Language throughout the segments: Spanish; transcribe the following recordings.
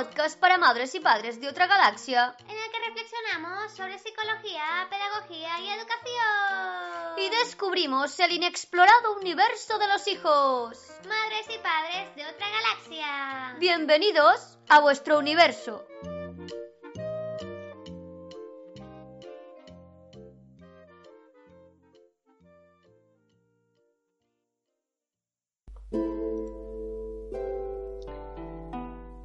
podcast para madres y padres de otra galaxia. En el que reflexionamos sobre psicología, pedagogía y educación. Y descubrimos el inexplorado universo de los hijos. Madres y padres de otra galaxia. Bienvenidos a vuestro universo.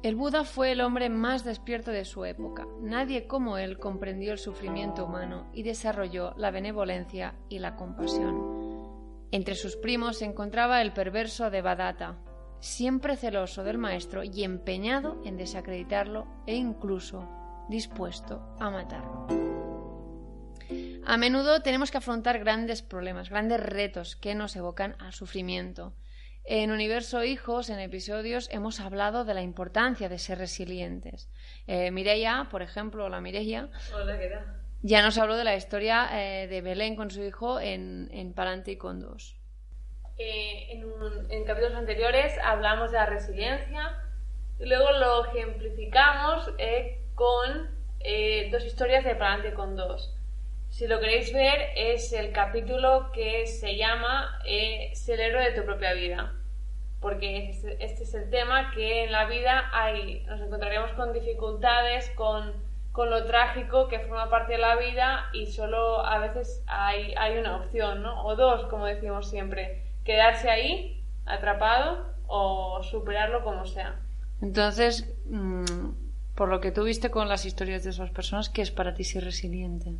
El Buda fue el hombre más despierto de su época. Nadie como él comprendió el sufrimiento humano y desarrolló la benevolencia y la compasión. Entre sus primos se encontraba el perverso Devadatta, siempre celoso del maestro y empeñado en desacreditarlo e incluso dispuesto a matarlo. A menudo tenemos que afrontar grandes problemas, grandes retos que nos evocan al sufrimiento. En Universo Hijos, en episodios, hemos hablado de la importancia de ser resilientes. Eh, Mireia, por ejemplo, la Mireia, Hola, ¿qué tal? ya nos habló de la historia eh, de Belén con su hijo en, en Palante y con dos. Eh, en, un- en capítulos anteriores hablamos de la resiliencia y luego lo ejemplificamos eh, con eh, dos historias de Palante con dos. Si lo queréis ver, es el capítulo que se llama eh, Ser héroe de tu propia vida. Porque este, es el tema que en la vida hay, nos encontraremos con dificultades, con, con lo trágico que forma parte de la vida y solo a veces hay, hay una opción, ¿no? O dos, como decimos siempre. Quedarse ahí, atrapado, o superarlo como sea. Entonces, mm, por lo que tú viste con las historias de esas personas, ¿qué es para ti ser resiliente?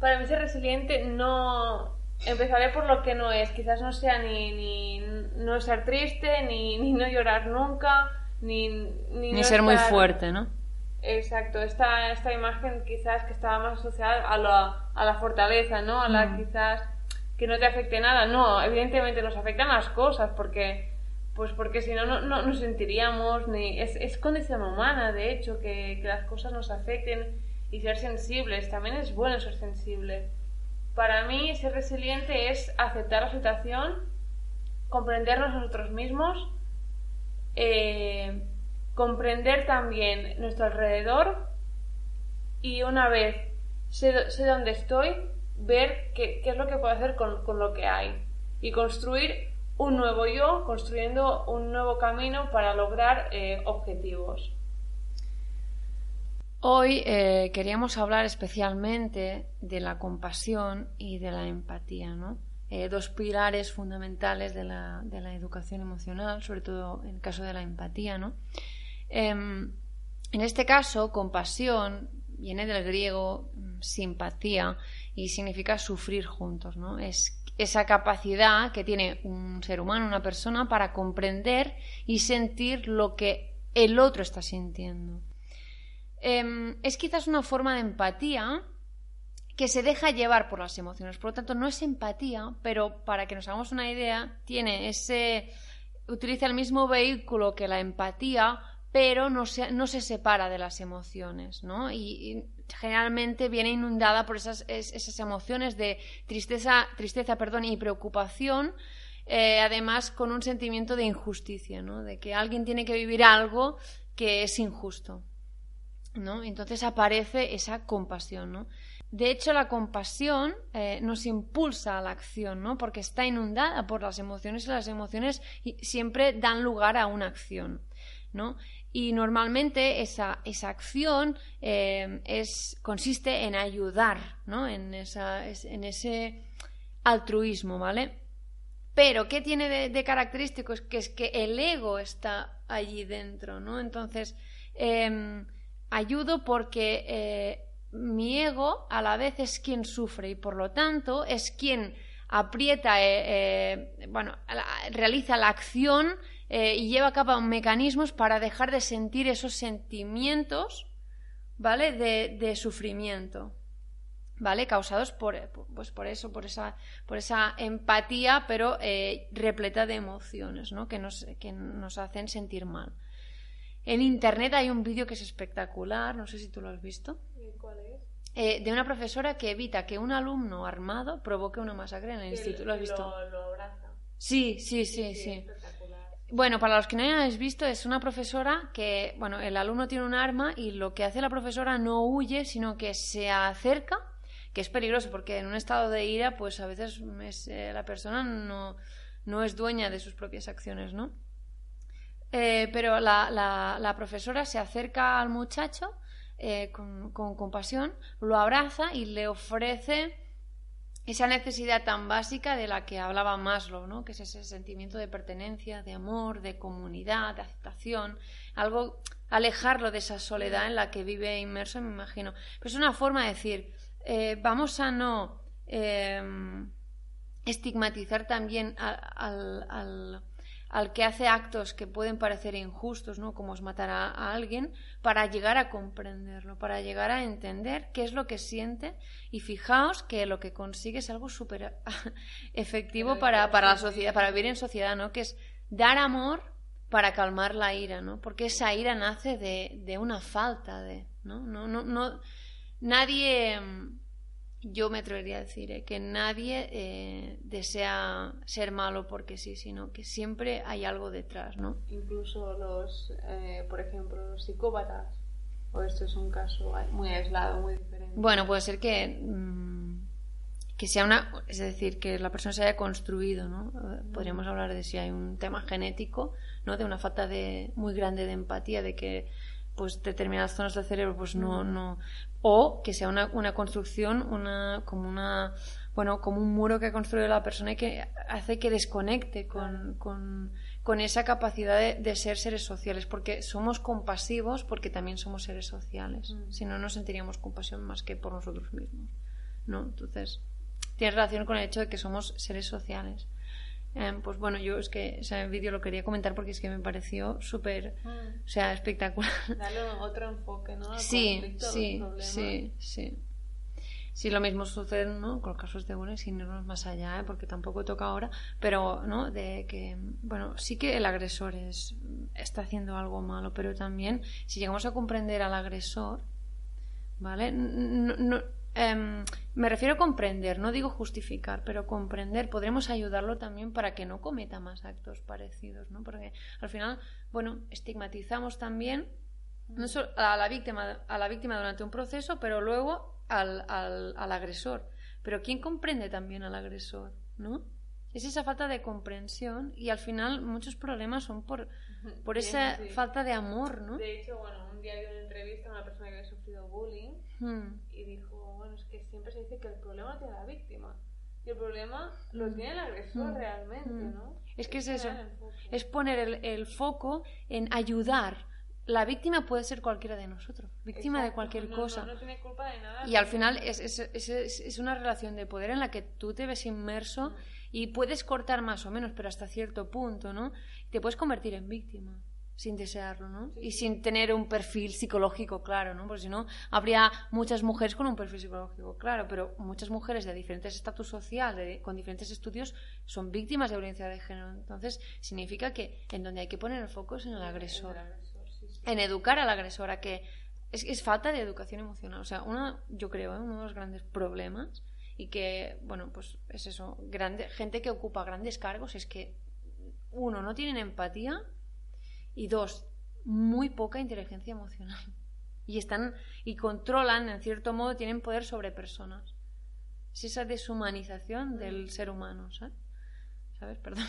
Para mí ser resiliente no... Empezaré por lo que no es. Quizás no sea ni, ni no estar triste, ni, ni no llorar nunca, ni... Ni, Ni no ser muy fuerte, ¿no? Exacto, esta, esta imagen quizás que estaba más asociada a la, a la fortaleza, ¿no? A la Mm. quizás que no te afecte nada. No, evidentemente nos afectan las cosas porque pues porque si no no, no nos sentiríamos ni es, es condición humana de hecho que, que las cosas nos afecten y ser sensibles también es bueno ser sensible para mí ser resiliente es aceptar la situación comprendernos nosotros mismos eh, comprender también nuestro alrededor y una vez sé, dónde estoy, ver qué, es lo que puedo hacer con, con lo que hay y construir un nuevo yo, construyendo un nuevo camino para lograr eh, objetivos. Hoy eh, queríamos hablar especialmente de la compasión y de la empatía, ¿no? Eh, dos pilares fundamentales de la, educación emocional, sobre todo en el caso de la empatía, ¿no? Em, en este caso, compasión viene del griego mm, simpatía y significa sufrir juntos, ¿no? Es esa capacidad que tiene un ser humano, una persona, para comprender y sentir lo que el otro está sintiendo. Em, es quizás una forma de empatía que se deja llevar por las emociones. Por lo tanto, no es empatía, pero para que nos hagamos una idea, tiene ese. utiliza el mismo vehículo que la empatía, pero no se, no se separa de las emociones, ¿no? Y, generalmente viene inundada por esas, es- esas emociones de tristeza, tristeza perdón, y preocupación, eh, además con un sentimiento de injusticia, ¿no? De que alguien tiene que vivir algo que es injusto. ¿No? Entonces aparece esa compasión, ¿no? De hecho, la compasión eh, nos impulsa a la acción, ¿no? Porque está inundada por las emociones y las emociones siempre dan lugar a una acción, ¿no? Y normalmente esa, esa acción eh, es, consiste en ayudar, ¿no? En, esa, es- en ese altruismo, ¿vale? Pero, ¿qué tiene de, de característico? Es que es que el ego está allí dentro, ¿no? Entonces, em, ayudo porque eh, mi ego a la vez es quien sufre y por lo tanto es quien aprieta, eh, eh, bueno, realiza la acción y lleva a cabo mecanismos para dejar de sentir esos sentimientos, ¿vale? De, de sufrimiento. ¿Vale? Causados por, pues por eso, por esa, por esa empatía, pero repleta de emociones, ¿no? Que nos, que nos hacen sentir mal. En internet hay un vídeo que es espectacular, no sé si tú lo has visto, ¿Cuál es? eh, de una profesora que evita que un alumno armado provoque una masacre en el instituto. ¿Lo has visto? Lo, lo abraza. Sí, sí, sí, sí. espectacular. Bueno, para los que no hayáis visto, es una profesora que, bueno, el alumno tiene un arma y lo que hace la profesora no huye, sino que se acerca, que es peligroso porque en un estado de ira, pues a veces es, eh, la persona no, no, es dueña de sus propias acciones, ¿no? Eh, pero la, la, la, profesora se acerca al muchacho eh, con, compasión, lo abraza y le ofrece esa necesidad tan básica de la que hablaba Maslow, ¿no? que es ese sentimiento de pertenencia, de amor, de comunidad, de aceptación, algo alejarlo de esa soledad en la que vive inmerso, me imagino. Pero es una forma de decir, eh, vamos a no eh, estigmatizar también al que hace actos que pueden parecer injustos, ¿no? como es matar a, alguien, para llegar a comprenderlo, para llegar a entender qué es lo que siente y fijaos que lo que consigue es algo súper efectivo para, para la sociedad, para vivir en sociedad, ¿no? que es dar amor para calmar la ira, ¿no? porque esa ira nace de, de una falta de, ¿no? No, no, no, nadie yo me atrevería a decir eh, que nadie eh, desea ser malo porque sí, sino que siempre hay algo detrás, ¿no? Incluso los, eh, por ejemplo, los psicópatas. O esto es un caso muy aislado, muy diferente. Bueno, puede ser que mm, que sea una, es decir, que la persona se haya construido, ¿no? Podríamos hablar de si hay un tema genético, ¿no? De una falta de muy grande de empatía, de que pues determinadas zonas del cerebro pues no no o que sea una, una construcción una como una bueno como un muro que ha construido la persona y que hace que desconecte con, con, con esa capacidad de, ser seres sociales porque somos compasivos porque también somos seres sociales. Mm. si no no sentiríamos compasión más que por nosotros mismos no entonces tiene relación con el hecho de que somos seres sociales Em, pues bueno, yo es que ese vídeo lo quería comentar porque es que me pareció súper, mm. o sea, espectacular. Darle otro enfoque, ¿no? sí, sí, sí, sí. Sí, lo mismo sucede ¿no? con los casos de Une, sin irnos más allá, ¿eh? porque tampoco toca ahora, pero ¿no? de que, bueno, sí que el agresor es, está haciendo algo malo, pero también si llegamos a comprender al agresor, ¿vale? no, Em, me refiero a comprender, no digo justificar, pero comprender, podremos ayudarlo también para que no cometa más actos parecidos, ¿no? Porque al final, bueno, estigmatizamos también no solo a la víctima, a la víctima durante un proceso, pero luego al, al, al agresor. Pero ¿quién comprende también al agresor? ¿No? es esa falta de comprensión y al final muchos problemas son por, por esa falta de amor, ¿no? De hecho, bueno, un día vi una entrevista a una persona que había sufrido bullying hmm. y dijo, que siempre se dice que el problema lo tiene la víctima y el problema lo tiene el agresor hmm. realmente, ¿no? Es que es, eso, es poner el, el, foco en ayudar. La víctima puede ser cualquiera de nosotros, víctima de cualquier cosa. No, tiene culpa de nada. Y al final es, es, es, una relación de poder en la que tú te ves inmerso y puedes cortar más o menos, pero hasta cierto punto, ¿no? Te puedes convertir en víctima sin desearlo, ¿no? Y sin tener un perfil psicológico claro, ¿no? Porque si no, habría muchas mujeres con un perfil psicológico claro, pero muchas mujeres de diferentes estatus social, con diferentes estudios, son víctimas de violencia de género. Entonces, significa que en donde hay que poner el foco es en el agresor. En, educar al agresor, a que es, es, falta de educación emocional. O sea, una, yo creo, ¿eh? uno de los grandes problemas y que, bueno, pues es eso, grande, gente que ocupa grandes cargos es que, uno, no tienen empatía y dos, muy poca inteligencia emocional. Y están y controlan, en cierto modo, tienen poder sobre personas. Es esa deshumanización del ser humano, ¿sabes? ¿Sabes? Perdón.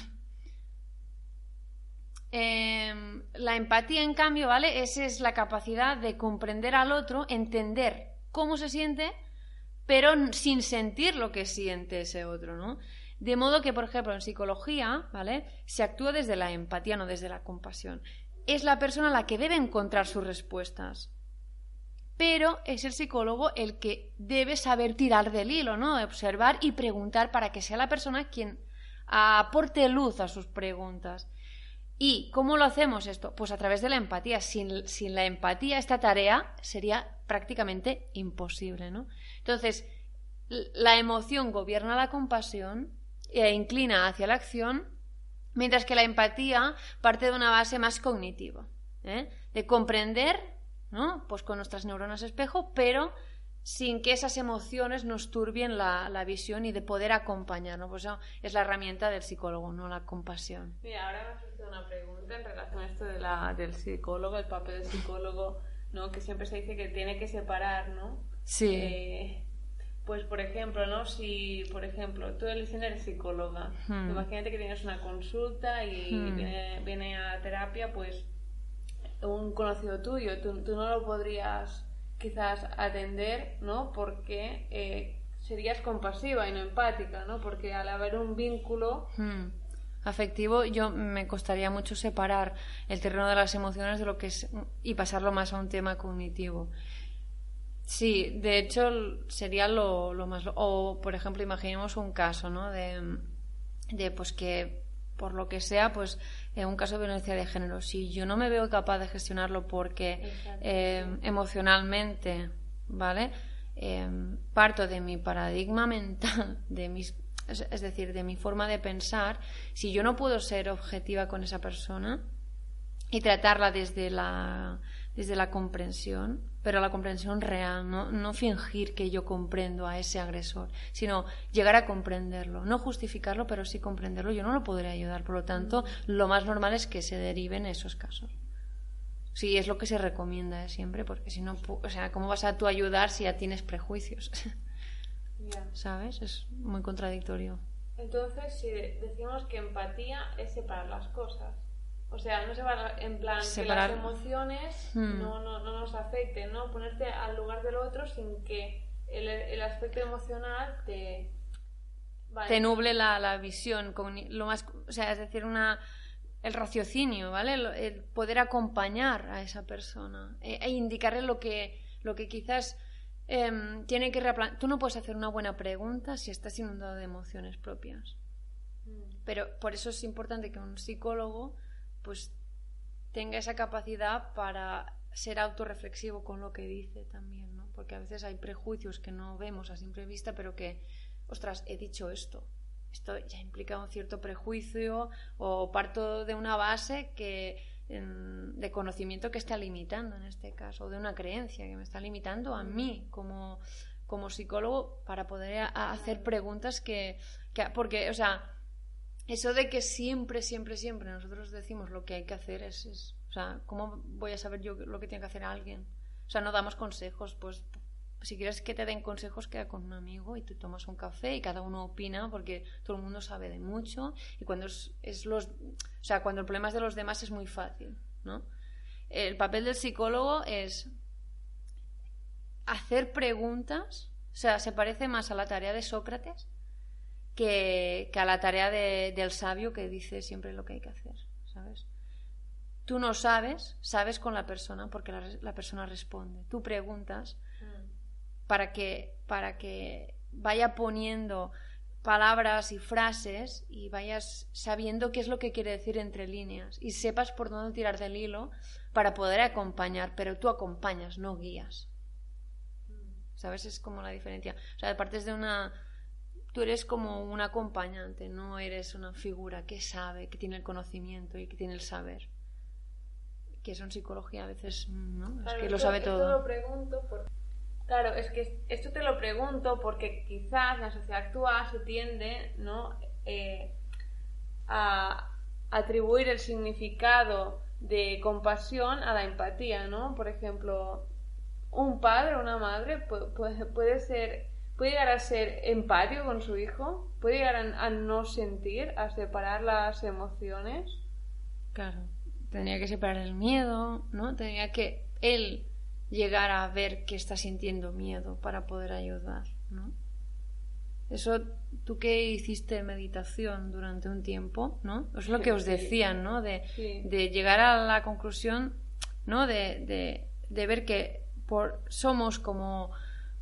Em, la empatía, en cambio, ¿vale? Esa es la capacidad de comprender al otro, entender cómo se siente pero sin sentir lo que siente ese otro, ¿no? De modo que, por ejemplo, en psicología, ¿vale? Se actúa desde la empatía, no desde la compasión. Es la persona la que debe encontrar sus respuestas. Pero es el psicólogo el que debe saber tirar del hilo, ¿no? Observar y preguntar para que sea la persona quien aporte luz a sus preguntas. ¿Y cómo lo hacemos esto? Pues a través de la empatía. Sin, sin la empatía, esta tarea sería prácticamente imposible, ¿no? Entonces, la emoción gobierna la compasión e inclina hacia la acción, mientras que la empatía parte de una base más cognitiva, ¿eh? de comprender, ¿no? Pues con nuestras neuronas espejo, pero sin que esas emociones nos turbien la, la visión y de poder acompañarnos. Pues eso es la herramienta del psicólogo, no la compasión. Mira, ahora me surgido una pregunta en relación a esto de la, del psicólogo, el papel del psicólogo, ¿no? Que siempre se dice que tiene que separar, ¿no? Sí. Eh, pues, por ejemplo, ¿no? Si, por ejemplo, tú eres psicóloga, Hmm. imagínate que tienes una consulta y Hmm. viene, viene a terapia, pues, un conocido tuyo, tú, tú no lo podrías quizás atender, ¿no? Porque eh, serías compasiva y no empática, ¿no? Porque al haber un vínculo, Hmm. Afectivo, yo me costaría mucho separar el terreno de las emociones de lo que es y pasarlo más a un tema cognitivo. Sí, de hecho sería lo, lo más. O, por ejemplo, imaginemos un caso, ¿no? De, de pues que por lo que sea, pues eh, un caso de violencia de género. Si yo no me veo capaz de gestionarlo porque eh, emocionalmente, ¿vale? Eh, parto de mi paradigma mental, de mis, es, es decir, de mi forma de pensar, si yo no puedo ser objetiva con esa persona y tratarla desde la, desde la comprensión, pero la comprensión real, no, no fingir que yo comprendo a ese agresor, sino llegar a comprenderlo, no justificarlo, pero sí comprenderlo, yo no lo podré ayudar. Por lo tanto, lo más normal es que se deriven esos casos. Sí, es lo que se recomienda siempre, porque si no, o sea, ¿cómo vas a tú ayudar si ya tienes prejuicios? ya. ¿Sabes? Es muy contradictorio. Entonces, si de- decimos que empatía es separar las cosas. O sea, no separar en plan Separar. que las emociones Hmm. no, no, no nos afecten, ¿no? Ponerte al lugar del otro sin que el, el aspecto emocional te... Vale. te nuble la, la visión, lo más, o sea, es decir, una, el raciocinio, ¿vale? El, el poder acompañar a esa persona e, e indicarle lo que, lo que quizás em, tiene que replantear. Tú no puedes hacer una buena pregunta si estás inundado de emociones propias. Mm. Pero por eso es importante que un psicólogo pues tenga esa capacidad para ser autorreflexivo con lo que dice también, ¿no? Porque a veces hay prejuicios que no vemos a simple vista, pero que, ostras, he dicho esto. Esto ya implica un cierto prejuicio o parto de una base que de conocimiento que está limitando en este caso, o de una creencia que me está limitando a mí como, como psicólogo para poder hacer preguntas que, que porque, o sea, eso de que siempre, siempre, siempre nosotros decimos lo que hay que hacer es, es- o sea, ¿cómo voy a saber yo lo que tiene que hacer alguien? O sea, no damos consejos, pues si quieres que te den consejos, queda con un amigo y tú tomas un café y cada uno opina porque todo el mundo sabe de mucho y cuando es, los, o sea, cuando el problema es de los demás es muy fácil, ¿no? El papel del psicólogo es hacer preguntas, o sea, se parece más a la tarea de Sócrates que, que a la tarea de- del sabio que dice siempre lo que hay que hacer, ¿sabes? Tú no sabes, sabes con la persona porque la, la persona responde. Tú preguntas Mm. para que, para que vaya poniendo palabras y frases y vayas sabiendo qué es lo que quiere decir entre líneas y sepas por dónde tirar del hilo para poder acompañar, pero tú acompañas, no guías. ¿Sabes? Es como la diferencia. O sea, partes de una... Tú eres como un acompañante, no eres una figura que sabe, que tiene el conocimiento y que tiene el saber. Que eso en psicología a veces no, es Claro, que lo esto- sabe esto todo. lo pregunto Claro, es que esto te lo pregunto porque quizás en la sociedad actual se tiende ¿no? Eh, a atribuir el significado de compasión a la empatía, ¿no? Por ejemplo, un padre o una madre pu- puede, puede ser puede llegar a ser empático con su hijo, puede llegar a, a no sentir, a separar las emociones. Claro, tendría que separar el miedo, ¿no? Tendría que él llegar a ver que está sintiendo miedo para poder ayudar, ¿no? Eso, tú que hiciste meditación durante un tiempo, ¿no? Es lo que os decían, ¿no? De, Sí. de llegar a la conclusión, ¿no? De, de, de ver que por, somos como,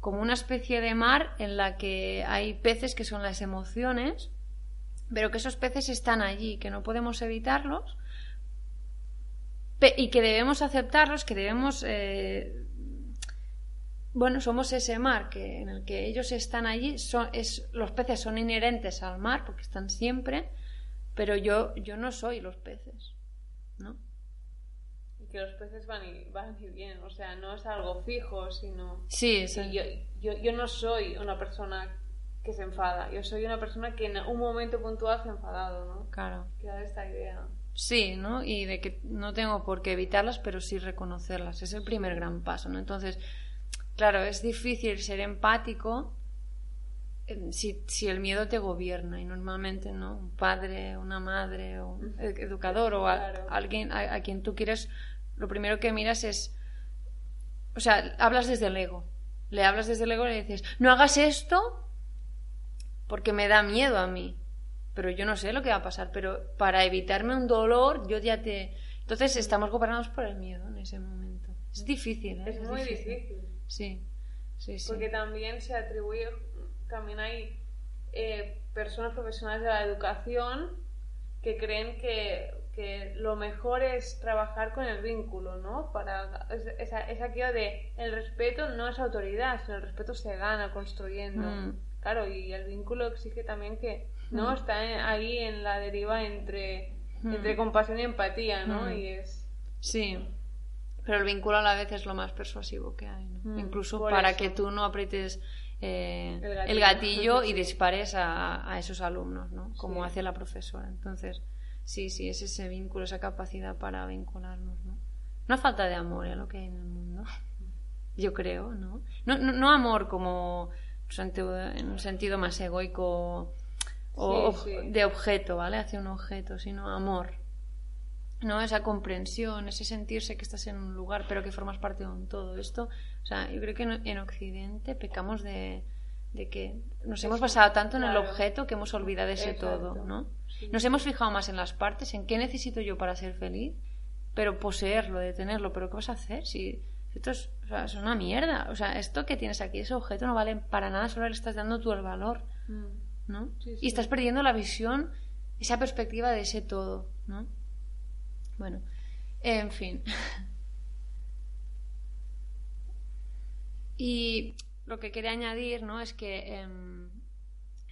como una especie de mar en la que hay peces que son las emociones, pero que esos peces están allí, que no podemos evitarlos y que debemos aceptarlos, que debemos... eh, bueno, somos ese mar que, en el que ellos están allí. Son, es, los peces son inherentes al mar porque están siempre, pero yo, yo no soy los peces, ¿no? Que los peces van y, van y vienen, o sea, no es algo fijo, sino... Sí, y yo, yo, yo no soy una persona que se enfada, yo soy una persona que en un momento puntual se ha enfadado, ¿no? Claro. Que da esta idea. Sí, ¿no? Y de que no tengo por qué evitarlas, pero sí reconocerlas. Es el primer gran paso, ¿no? Entonces, claro, es difícil ser empático eh, si, si el miedo te gobierna y normalmente, ¿no? Un padre, una madre, o un ed- educador o a- Claro. alguien a, a quien tú quieres, lo primero que miras es, o sea, hablas desde el ego. Le hablas desde el ego y le dices, no hagas esto porque me da miedo a mí. Pero yo no sé lo que va a pasar, pero para evitarme un dolor, yo ya te... Entonces estamos gobernados por el miedo en ese momento. Es difícil, ¿eh? Es muy difícil. Sí, sí, sí. Porque también se atribuye, también hay eh, personas profesionales de la educación que creen que, que lo mejor es trabajar con el vínculo, ¿no? Para es, esa, es aquello de el respeto no es autoridad, sino el respeto se gana construyendo. Mm. Claro, y el vínculo exige también que no está en- ahí en la deriva entre, Mm. entre compasión y empatía, ¿no? Mm. Y es Sí, pero el vínculo a la vez es lo más persuasivo que hay, ¿no? Mm, Incluso por para eso. que tú no aprietes eh, El el gatillo. y dispares a, a esos alumnos, ¿no? Como Sí. hace la profesora. Entonces, sí, sí, es ese vínculo, esa capacidad para vincularnos, ¿no? No falta de amor es lo que hay en el mundo, yo creo, ¿no? No, no, no amor como en un sentido más egoico o Sí, ob- sí. de objeto, ¿vale? Hacia un objeto, sino amor. ¿no? Esa comprensión, ese sentirse que estás en un lugar pero que formas parte de un todo. Esto, o sea, yo creo que en Occidente pecamos de, de que nos hemos basado tanto en el objeto que hemos olvidado ese Exacto. todo, ¿no? Sí. Nos hemos fijado más en las partes, en qué necesito yo para ser feliz, pero poseerlo, detenerlo, pero ¿qué vas a hacer si esto es, o sea, es una mierda? O sea, esto que tienes aquí, ese objeto no vale para nada, solo le estás dando tú el valor, Mm. ¿no? Sí, sí. Y estás perdiendo la visión, esa perspectiva de ese todo, ¿no? Bueno, en fin. Y lo que quería añadir, ¿no? Es que em,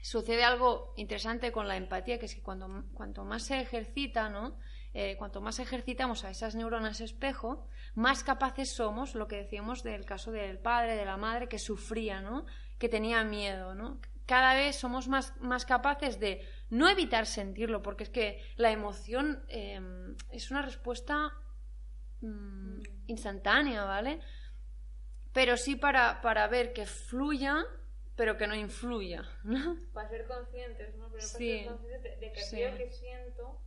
sucede algo interesante con la empatía, que es que cuando, cuanto más se ejercita, ¿no? Eh, cuanto más ejercitamos a esas neuronas espejo, más capaces somos, lo que decíamos del caso del padre, de la madre, que sufría, ¿no? Que tenía miedo, ¿no? Cada vez somos más, más capaces de no evitar sentirlo, porque es que la emoción em, es una respuesta mm, instantánea, ¿vale? Pero sí para, para ver que fluya, pero que no influya, ¿no? Para ser conscientes, ¿no? Pero para Sí. ser conscientes de, de que Sí. aquello que siento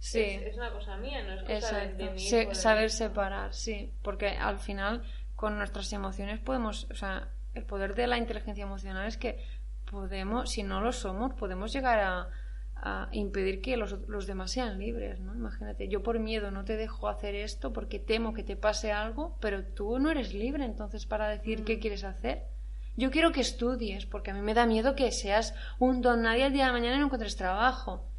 Sí. es, es una cosa mía, no es cosa de, de mí. Se- saber separar, sí, porque al final con nuestras emociones podemos, o sea, el poder de la inteligencia emocional es que podemos, si no lo somos, podemos llegar a, a impedir que los, los demás sean libres, ¿no? Imagínate, yo por miedo no te dejo hacer esto porque temo que te pase algo, pero tú no eres libre entonces para decir qué quieres hacer. Yo quiero que estudies porque a mí me da miedo que seas un don nadie el día de mañana y no encuentres trabajo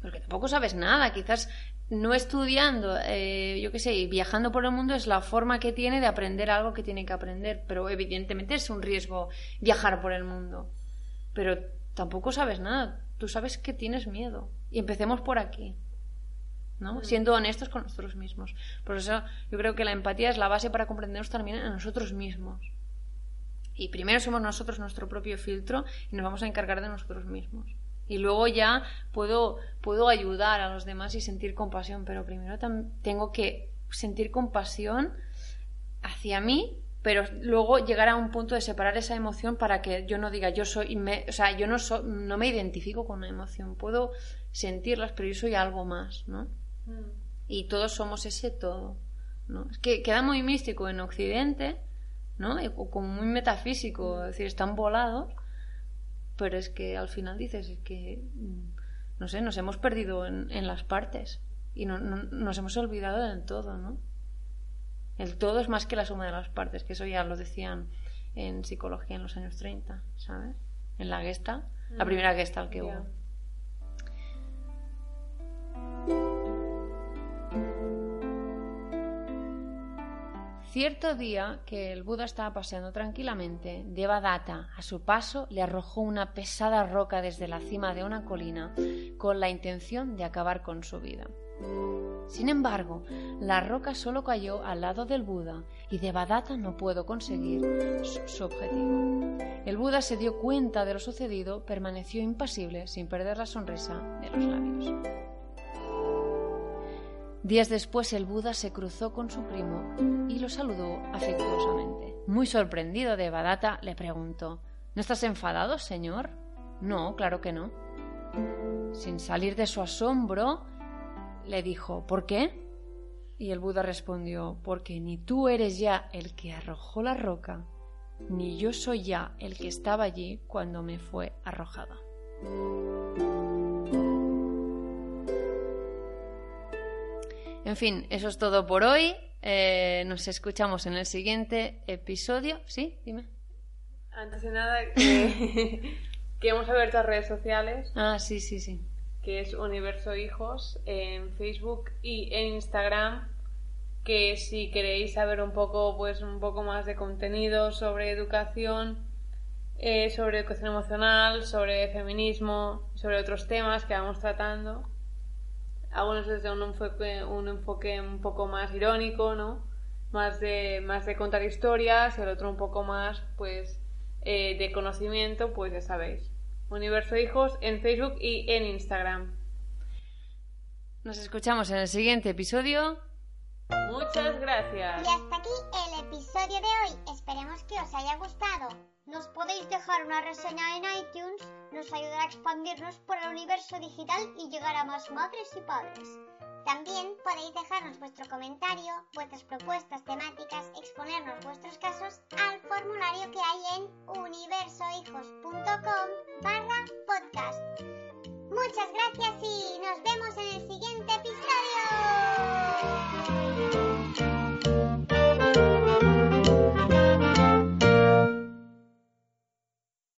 porque tampoco sabes nada, quizás no estudiando, eh, yo qué sé, viajando por el mundo es la forma que tiene de aprender algo que tiene que aprender, pero evidentemente es un riesgo viajar por el mundo. Pero tampoco sabes nada, tú sabes que tienes miedo. Y empecemos por aquí, ¿no? Siendo honestos con nosotros mismos. Por eso yo creo que la empatía es la base para comprendernos también a nosotros mismos. Y primero somos nosotros nuestro propio filtro y nos vamos a encargar de nosotros mismos. Y luego ya puedo, puedo ayudar a los demás y sentir compasión, pero primero tengo que sentir compasión hacia mí, pero luego llegar a un punto de separar esa emoción para que yo no diga yo soy, me- o sea, yo no, so- no me identifico con una emoción, puedo sentirlas, pero yo soy algo más, ¿no? Mm. y todos somos ese todo. ¿no? Es que queda muy místico en Occidente, ¿no? O como muy metafísico, es decir, están volados, pero es que al final dices es que, mm, no sé, nos hemos perdido en, en las partes y no, no- nos hemos olvidado del todo, ¿no? El todo es más que la suma de las partes, que eso ya lo decían en psicología en los años 30, ¿sabes? En la Gestalt, la Mm, primera Gestalt que ya. hubo. Cierto día que el Buda estaba paseando tranquilamente, Devadatta, a su paso, le arrojó una pesada roca desde la cima de una colina con la intención de acabar con su vida. Sin embargo, la roca solo cayó al lado del Buda y Devadatta no pudo conseguir su objetivo. El Buda se dio cuenta de lo sucedido, permaneció impasible sin perder la sonrisa de los labios. Días después el Buda se cruzó con su primo y lo saludó afectuosamente. Muy sorprendido de Devadatta le preguntó ¿No estás enfadado, señor? No, claro que no. Sin salir de su asombro, le dijo ¿Por qué? Y el Buda respondió Porque ni tú eres ya el que arrojó la roca, ni yo soy ya el que estaba allí cuando me fue arrojada. En fin, eso es todo por hoy. Eh, nos escuchamos en el siguiente episodio. ¿Sí? Dime. Antes de nada, que, que hemos abierto redes sociales. Ah, sí, sí, sí. Que es Universo Hijos en Facebook y en Instagram. Que si queréis saber un poco, pues un poco más de contenido sobre educación, eh, sobre educación emocional, sobre feminismo, sobre otros temas que vamos tratando, algunos desde un enfoque, un enfoque un poco más irónico, ¿no? Más de, más de contar historias, el otro un poco más, pues, eh, de conocimiento, pues ya sabéis. Universo Hijos en Facebook y en Instagram. Nos escuchamos en el siguiente episodio. Muchas gracias. Y hasta aquí el episodio de hoy. Esperemos que os haya gustado. Nos podéis dejar una reseña en iTunes, nos ayudará a expandirnos por el universo digital y llegar a más madres y padres. También podéis dejarnos vuestro comentario, vuestras propuestas temáticas, exponernos vuestros casos al formulario que hay en universohijos.com barra podcast. Muchas gracias y nos vemos en el siguiente episodio.